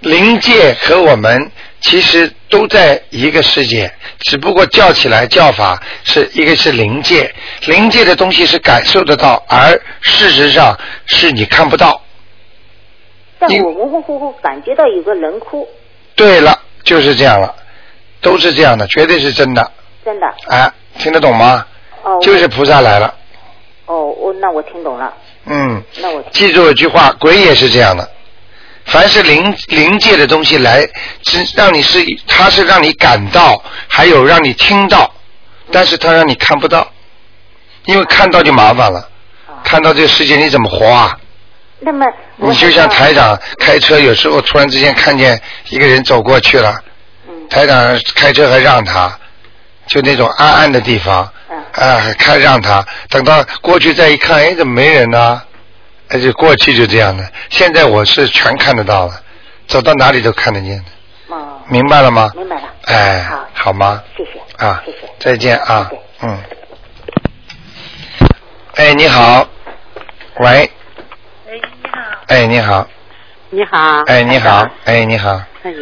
灵界和我们其实都在一个世界，只不过叫起来叫法是一个是灵界，灵界的东西是感受得到，而事实上是你看不到。你但我模模糊糊感觉到有个人哭，对了，就是这样了，都是这样的，绝对是真的。真的。哎，听得懂吗？哦。就是菩萨来了。哦，我那我听懂了。嗯，那我记住一句话，鬼也是这样的。凡是灵灵界的东西来，是让你是，它是让你感到，还有让你听到，但是它让你看不到，因为看到就麻烦了。看到这个世界你怎么活啊？那么你就像台长开车，有时候突然之间看见一个人走过去了，嗯台长开车还让他，就那种暗暗的地方，嗯啊，还开让他，等到过去再一看，哎，怎么没人呢？哎，就过去就这样的。现在我是全看得到了，走到哪里都看得见的，哦，明白了吗？明白了。哎，好，好吗？谢谢。啊谢谢，再见啊嗯。哎，你好，喂。哎，你好。你好。哎，你好。哎，你好。哎，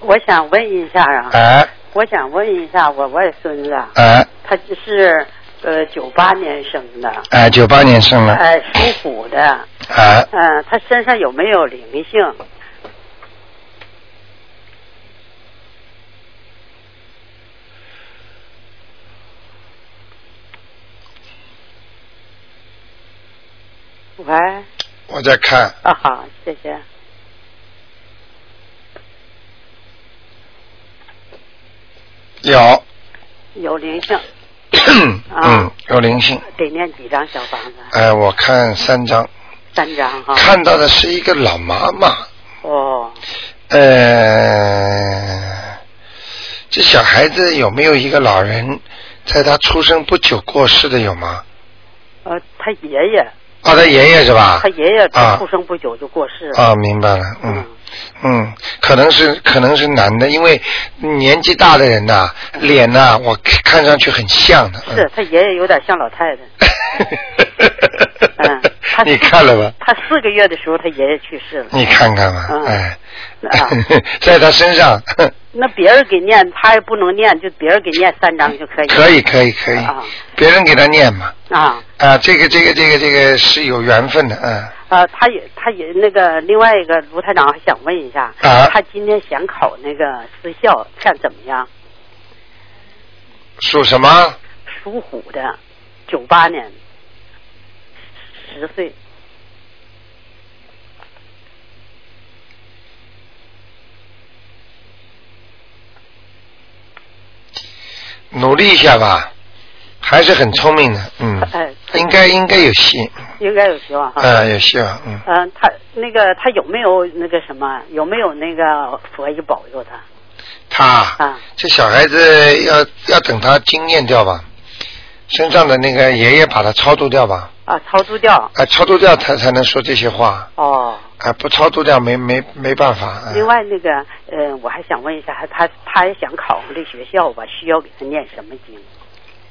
我想问一下啊，哎我想问一下我外孙子，哎他是呃九八年生的，哎，九八年生的。哎属虎的，哎，嗯、他身上有没有灵性？喂，我在看，啊好，谢谢。有，有灵性，嗯，*clears throat* 有灵性。得念几张小房子？哎，我看三张，三张哈。看到的是一个老妈妈，哦，呃，这小孩子有没有一个老人，在他出生不久过世的有吗？呃，他爷爷，啊，他爷爷是吧？他爷爷啊出生不久就过世了。啊，明白了，嗯。嗯，可能是可能是男的，因为年纪大的人呐、脸呐、我看上去很像的。嗯是他爷爷有点像老太太。*laughs* 嗯，他你看了吧？他四个月的时候，他爷爷去世了。你看看吧，嗯。哎，啊，*laughs* 在他身上，*laughs* 那别人给念，他也不能念，就别人给念三张就可以。可以可以可以，啊。别人给他念嘛，啊。啊，这个这个这个这个是有缘分的，嗯，啊，他也他也那个另外一个卢台长还想问一下，啊。他今天想考那个私校，看怎么样？属什么？属虎的，九八年，十岁。努力一下吧，还是很聪明的，嗯，哎，应该应该有戏，应该有希望哈。嗯，有希望，嗯，嗯，他那个他有没有那个什么？有没有那个佛爷保佑他？他啊这小孩子要要等他经验掉吧，身上的那个爷爷把他超度掉吧，啊，超度掉。啊，超度掉才才能说这些话，哦。啊，不超度掉没没没办法，啊另外那个呃，我还想问一下，他他也想考上这学校吧？需要给他念什么经？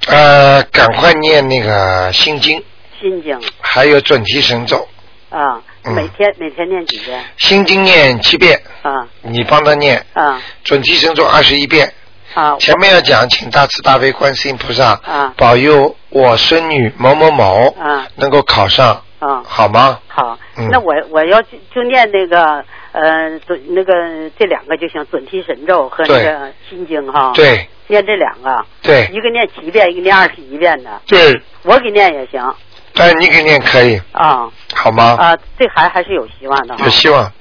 呃，赶快念那个心经，心经还有准提神咒，啊，嗯每天每天念几遍？心经念七遍，啊你帮他念，啊准提神咒二十一遍。啊前面要讲，请大慈大悲观世音菩萨啊。保佑我孙女某某某啊。能够考上，啊！好吗？好，嗯。那我我要就就念那个呃准那个这两个就行，准提神咒和那个心经哈。。对。念这两个，对。一个念七遍，一个念二十一遍的，对，我给念也行。但是你给念可以，啊。好吗？啊，这孩子还是有希望的有。希望。啊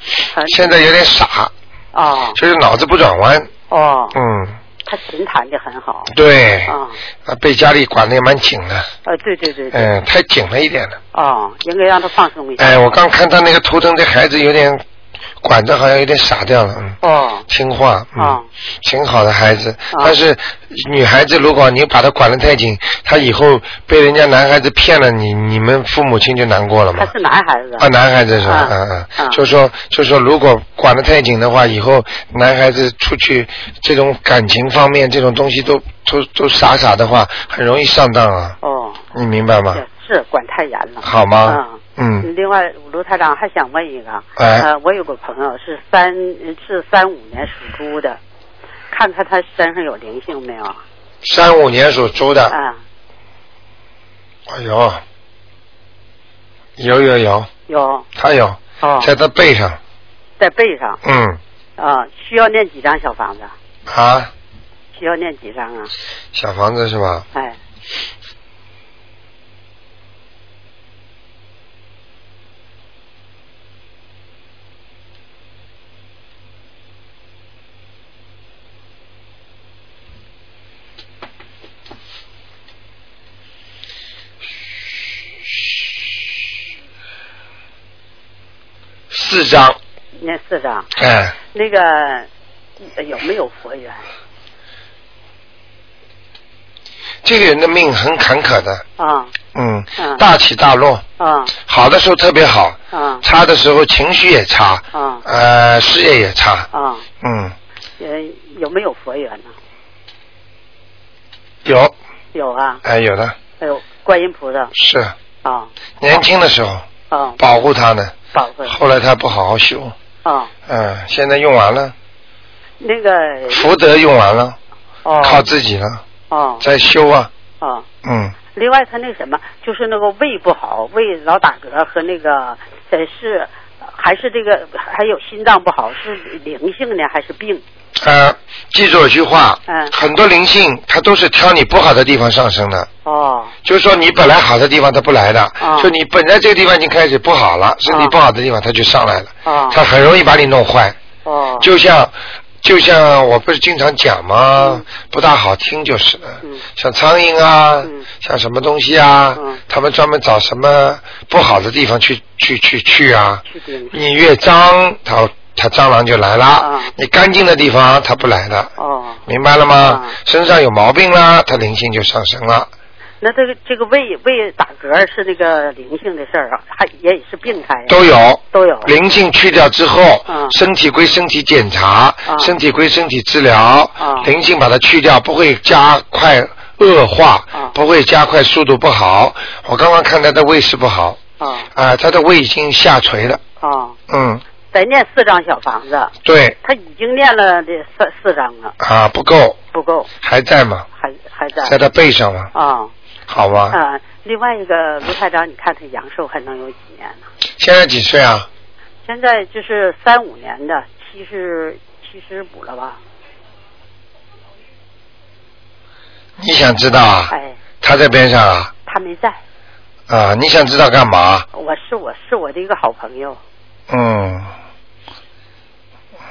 现在有点傻，啊就是脑子不转弯。哦，嗯，他琴弹的很好。对，啊啊，被家里管的也蛮紧的，呃，对对对对。嗯，太紧了一点了。哦，应该让他放松一下。哎，我刚看他那个图腾，这孩子有点管的好像有点傻掉了，嗯。哦。听话，嗯，哦挺好的孩子。哦但是女孩子如果你把她管得太紧，她以后被人家男孩子骗了你，你们父母亲就难过了嘛他。是男孩子。啊，男孩子是吧？啊嗯嗯，啊就说就说，如果管得太紧的话，以后男孩子出去这种感情方面这种东西都都都傻傻的话，很容易上当啊。哦。你明白吗？是是管太严了。好吗嗯。嗯，另外，卢台长还想问一个，哎。呃，我有个朋友是三是三五年属猪的，看看他身上有灵性没有？三五年属猪的，啊，哎呦，有有有，有。他有，哦，在他背上，在背上。嗯。啊，需要念几张小房子？啊，需要念几张啊？小房子是吧？哎，四张，念四张。哎，那个呃有没有佛缘？这个人的命很坎坷的，啊。嗯，嗯。大起大落，啊。好的时候特别好，啊。差的时候情绪也差，啊。呃，事业也差，啊！嗯，呃，有没有佛缘呢？有，有啊，哎，有的。还有观音菩萨。是。啊。年轻的时候啊，保护他呢，保护。后来他不好好修，啊，嗯，现在用完了，那个。福德用完了，哦。靠自己了，哦。在修啊，哦。嗯，另外，他那什么，就是那个胃不好，胃老打嗝和那个呃是还是这个还有心脏不好，是灵性呢还是病？呃，记住一句话，嗯。很多灵性它都是挑你不好的地方上升的，哦。就是说你本来好的地方它不来的，哦。就你本来这个地方已经开始不好了，身体哦。不好的地方它就上来了，哦。它很容易把你弄坏，哦。就像就像我不是经常讲吗？不大好听就是。了，嗯。像苍蝇啊，嗯。像什么东西啊，嗯。他们专门找什么不好的地方去去去去啊，去你越脏，它它蟑螂就来了；啊。你干净的地方，它不来了。哦，明白了吗？啊。身上有毛病了，它灵性就上升了。那这个这个胃胃打嗝是那个灵性的事儿啊，还也是病态呀？都有都有灵性去掉之后，嗯。身体归身体检查，嗯。身体归身体治疗，嗯。灵性把它去掉，不会加快恶化，嗯。不会加快速度不好。我刚刚看他的胃是不好，啊啊、他的胃已经下垂了，啊，嗯，再念四张小房子，对，他已经念了这四四张了，啊，不够，不够，还在吗？还还在。在他背上吗，啊好吗？啊。另外一个卢台长，你看他阳寿还能有几年呢？现在几岁啊？现在就是三五年的，七十七十五了吧？你想知道啊？哎，他在边上啊？他没在，啊，你想知道干嘛？我是我是我的一个好朋友，嗯，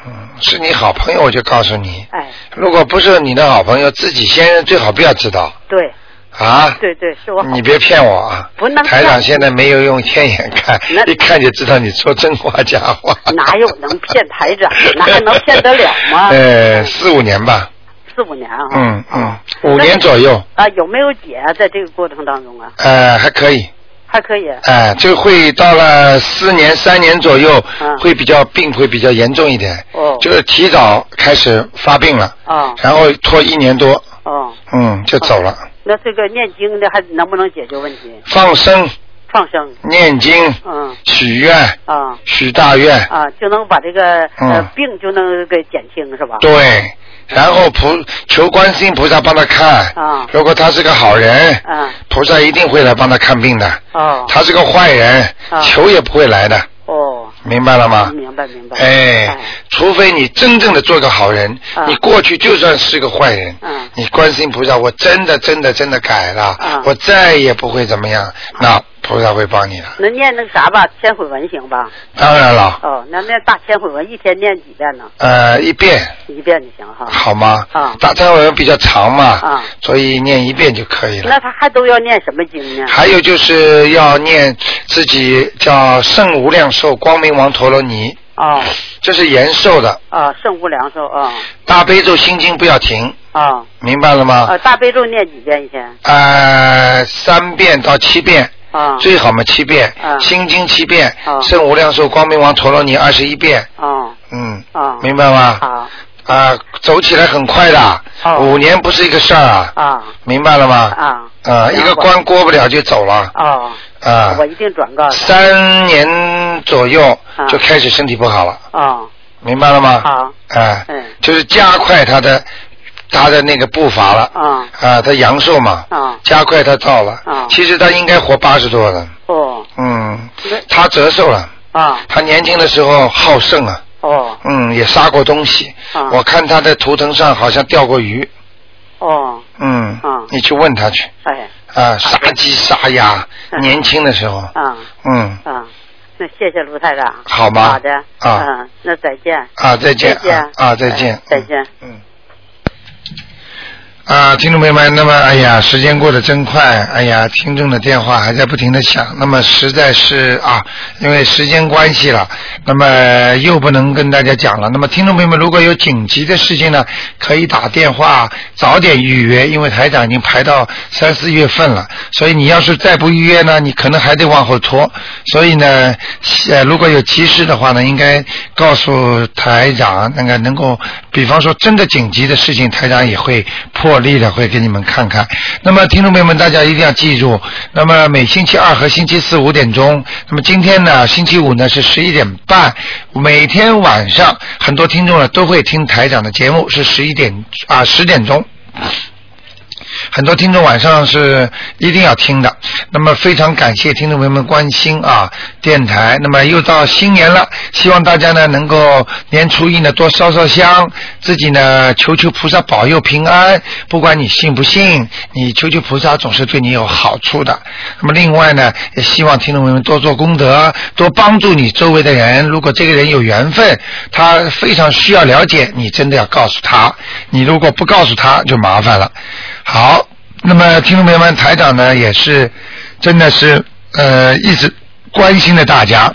嗯，是你好朋友，我就告诉你，哎，如果不是你的好朋友，自己先生最好不要知道对啊。对对，是我好你别骗我啊！不能台长现在没有用天眼看，一看就知道你说真话假话。哪有能骗台长的？那还能骗得了吗？*laughs* 呃，四五年吧，四五年啊。嗯嗯啊，五年左右，啊，有没有解啊？在这个过程当中啊，呃，还可以。还可以。哎，就会到了四年、三年左右，嗯会比较病会比较严重一点，哦就是提早开始发病了，啊然后拖一年多，哦，嗯，就走了。那这个念经的还能不能解决问题？放生、放生，念经、嗯。许愿、啊。许大愿，啊，就能把这个病就能给减轻是吧？对，然后菩求观世音菩萨帮他看。啊。如果他是个好人，啊。菩萨一定会来帮他看病的。哦。他是个坏人，啊。求也不会来的，哦，明白了吗？明白明白。哎，除非你真正的做个好人，啊。你过去就算是个坏人，嗯。你观世音菩萨，我真的真的真的改了，啊。我再也不会怎么样，那菩萨会帮你的。那念那个啥吧，千悔文行吧？当然了，哦，那念大千悔文一天念几遍呢？呃，一遍一遍就行哈。好吗？啊大千悔文比较长嘛，啊所以念一遍就可以了。那他还都要念什么经呢？还有就是要念自己叫圣无量寿光明王陀罗尼，哦这是延寿的。啊，圣无量寿啊大悲咒心经不要停，哦明白了吗？呃，大悲咒念几遍一天？呃，三遍到七遍，啊。最好嘛七遍，啊。心经七遍，啊。圣无量寿光明王陀罗尼二十一遍，哦嗯，哦明白吗？好。啊，走起来很快的，哦五年不是一个事儿啊，啊。明白了吗？啊。啊，一个关过不了就走了，哦，啊。我，一定转告三年左右啊。就开始身体不好了，哦明白了吗？好。啊，嗯。就是加快他的他的那个步伐了，啊。啊，他阳寿嘛，啊。加快他到了啊，其实他应该活八十多了，哦。嗯，他折寿了，啊。他年轻的时候好胜啊，哦。嗯，也杀过东西，啊。我看他的图腾上好像钓过鱼，哦。嗯啊，你去问他去，哎。啊，杀鸡杀鸭，嗯年轻的时候，啊。嗯，啊，那谢谢卢太太。好吗？好的。啊。嗯，那再见。啊，再见再见。啊啊，再见哎，再见。嗯。啊，听众朋友们，那么哎呀，时间过得真快，哎呀，听众的电话还在不停的响，那么实在是啊，因为时间关系了，那么又不能跟大家讲了。那么听众朋友们，如果有紧急的事情呢，可以打电话早点预约，因为台长已经排到三四月份了，所以你要是再不预约呢，你可能还得往后拖。所以呢，呃，如果有急事的话呢，应该告诉台长，那个能够，比方说真的紧急的事情，台长也会破例的会给你们看看。那么听众朋友们，大家一定要记住，那么每星期二和星期四五点钟，那么今天呢，星期五呢是十一点半，每天晚上很多听众呢都会听台长的节目，是十一点啊十点钟。很多听众晚上是一定要听的。那么非常感谢听众朋友们关心啊电台。那么又到新年了，希望大家呢能够年初一呢多烧烧香，自己呢求求菩萨保佑平安。不管你信不信，你求求菩萨总是对你有好处的。那么另外呢，也希望听众朋友们多做功德，多帮助你周围的人。如果这个人有缘分，他非常需要了解，你真的要告诉他。你如果不告诉他，就麻烦了。好，那么听众朋友们，台长呢也是真的是呃一直关心着大家。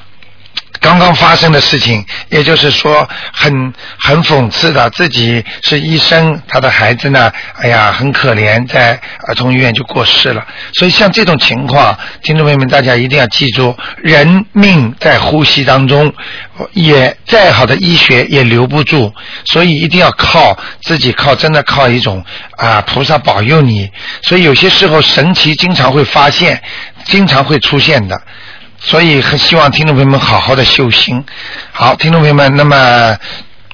刚刚发生的事情，也就是说很很讽刺的，自己是医生，他的孩子呢，哎呀很可怜，在儿童医院就过世了。所以像这种情况，听众朋友们大家一定要记住，人命在呼吸当中，也再好的医学也留不住，所以一定要靠自己，靠真的靠一种啊菩萨保佑你。所以有些时候神奇经常会发现，经常会出现的。所以很希望听众朋友们好好的修心。好，听众朋友们，那么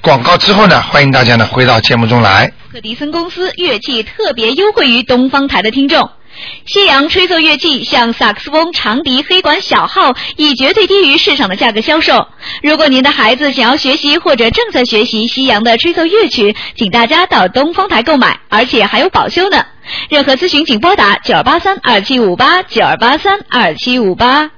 广告之后呢，欢迎大家呢回到节目中来。克迪森公司乐器特别优惠于东方台的听众。西洋吹奏乐器像萨克斯风、长笛、黑管、小号，以绝对低于市场的价格销售。如果您的孩子想要学习或者正在学习西洋的吹奏乐曲，请大家到东方台购买，而且还有保修呢。任何咨询请拨打九二八三二七五八九二八三二七五八。